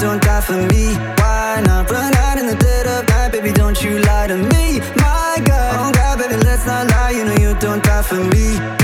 don't die for me. Why not run out in the dead of night, baby? Don't you lie to me, my God. Oh God, baby, let's not lie. You know you don't die for me.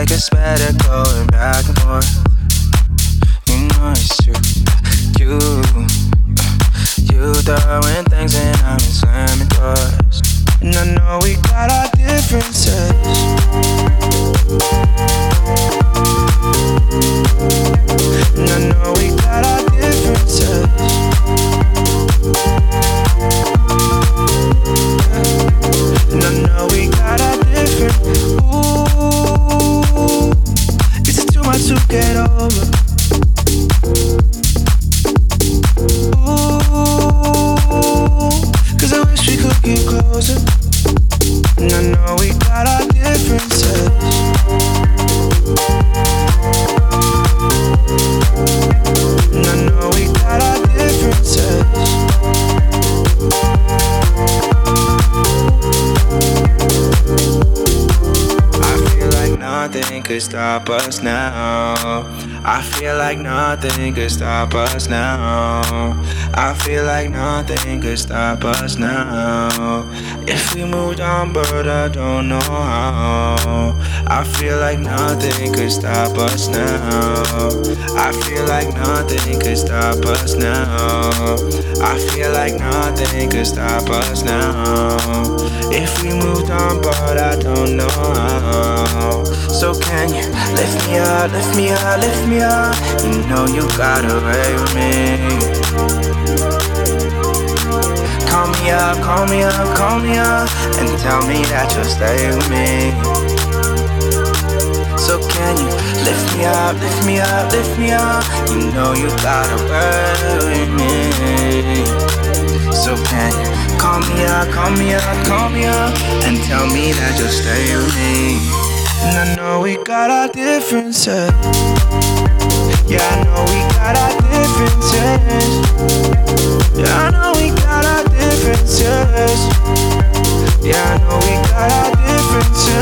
like a better going back and forth. Nothing could stop us now. I feel like nothing could stop us now. If we moved on, but I don't know how. I feel like nothing could stop us now. I feel like nothing could stop us now. I feel like nothing could stop us now. If we moved on, but I don't know how. So can you lift me up, lift me up, lift me up? You know you got away with me. Call me up, call me up, call me up, and tell me that you'll stay with me. Can you lift me up, lift me up, lift me up? You know you gotta with me. So can you call me up, call me up, call me up, and tell me that you'll stay with me? And I know we got our differences. Yeah, I know we got our differences. Yeah, I know we got our differences. Yeah, I know we got our differences.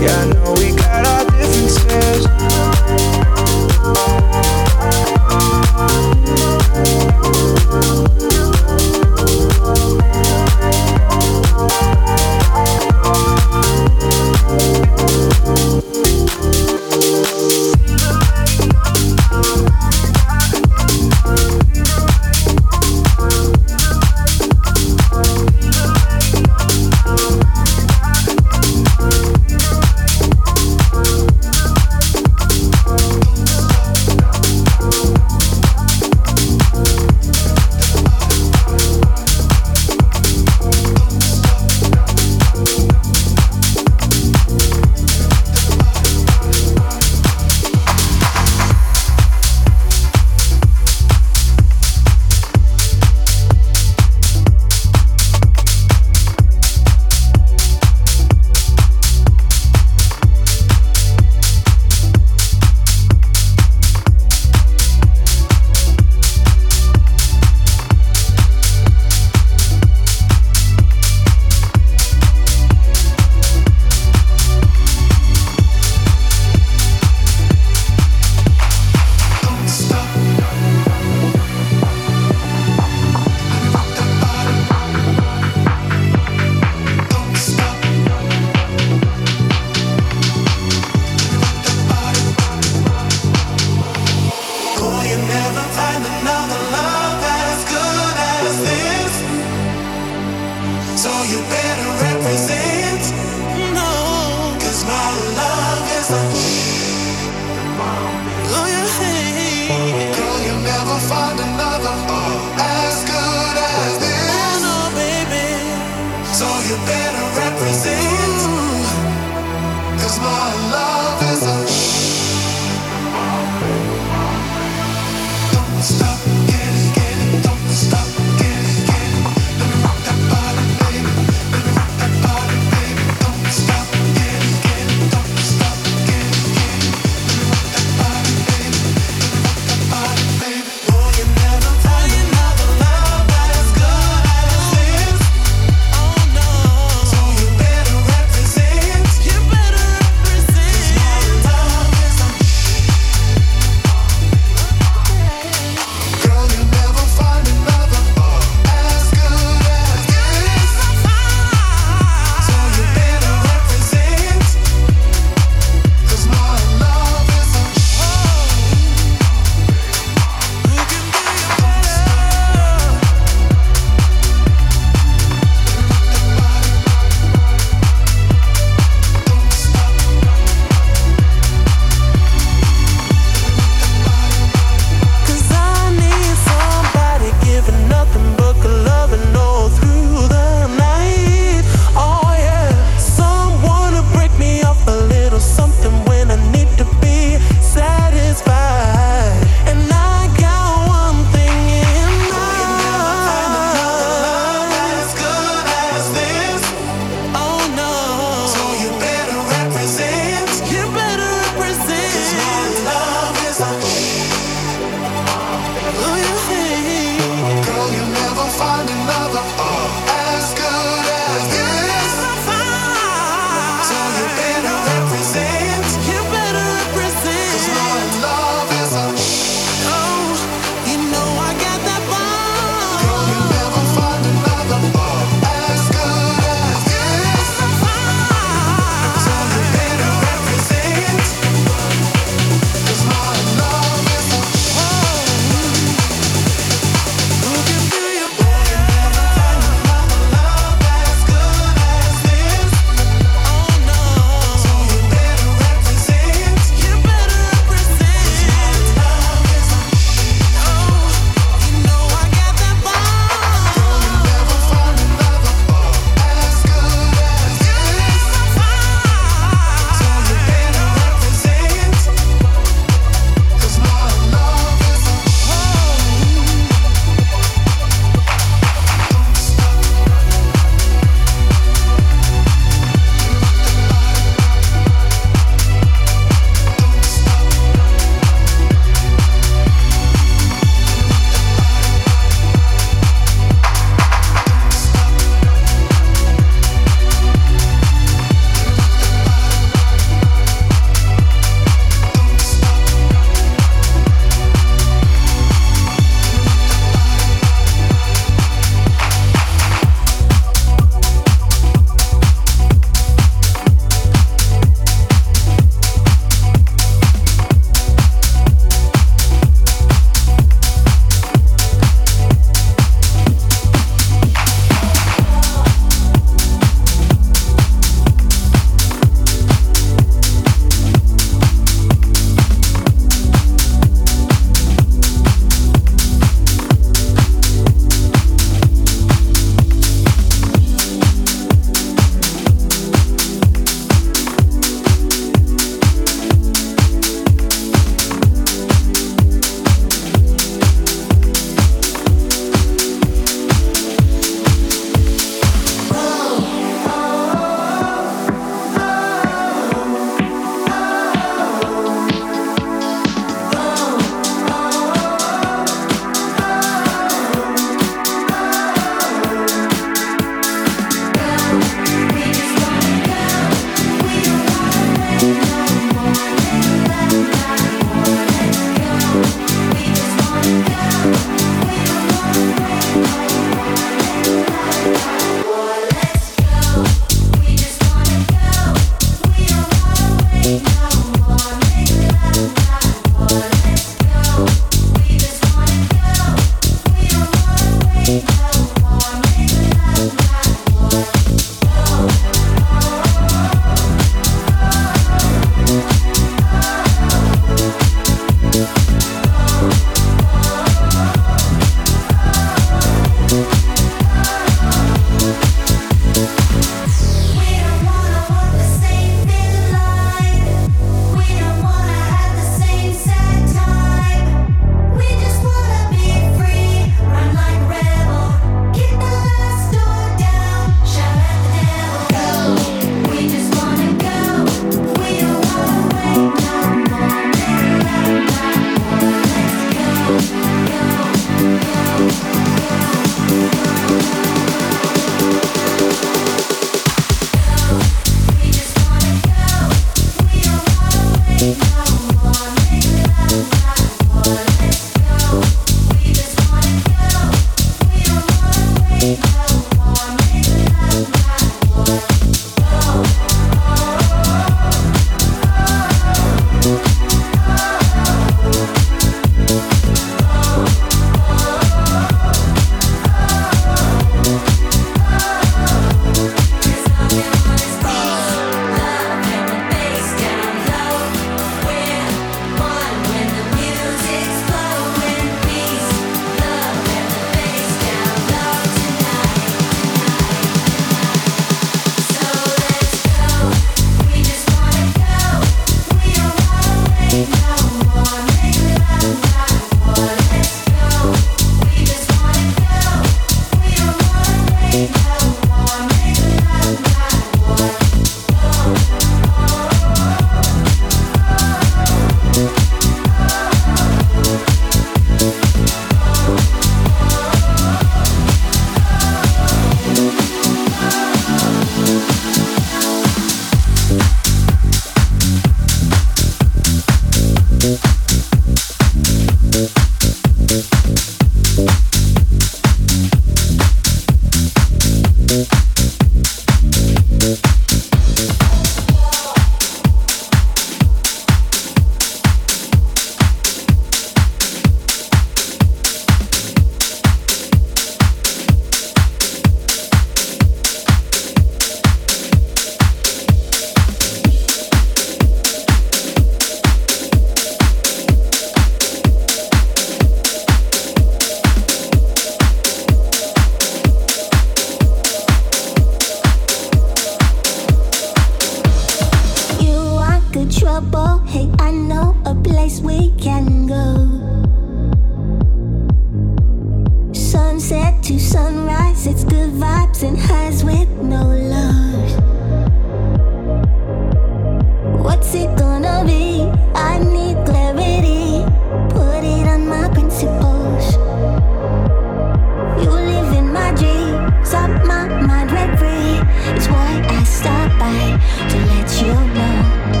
Yeah, I know we got our differences.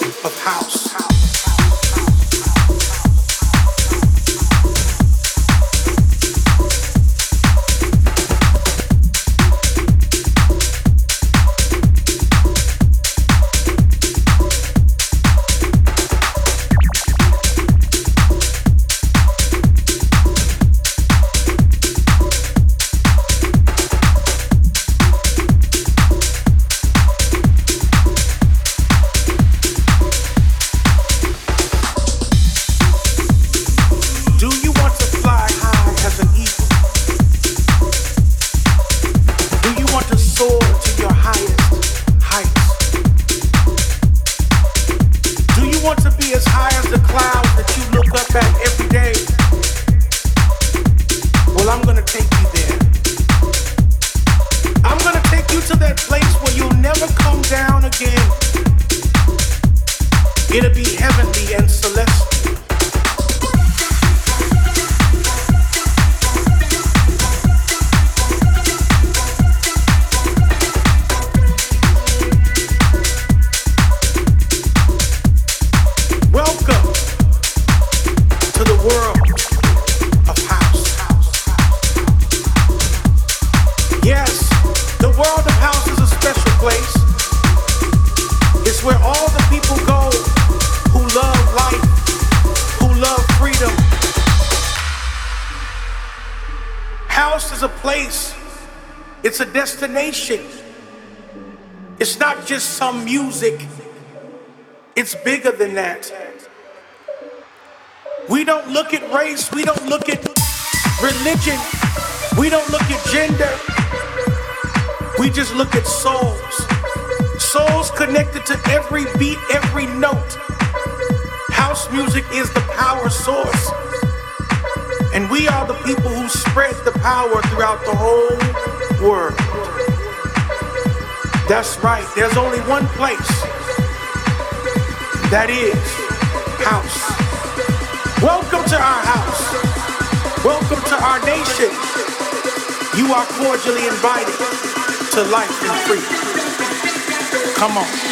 of house. Some music, it's bigger than that. We don't look at race, we don't look at religion, we don't look at gender. We just look at souls. Souls connected to every beat, every note. House music is the power source. And we are the people who spread the power throughout the whole world. That's right, there's only one place. That is house. Welcome to our house. Welcome to our nation. You are cordially invited to life and freedom. Come on.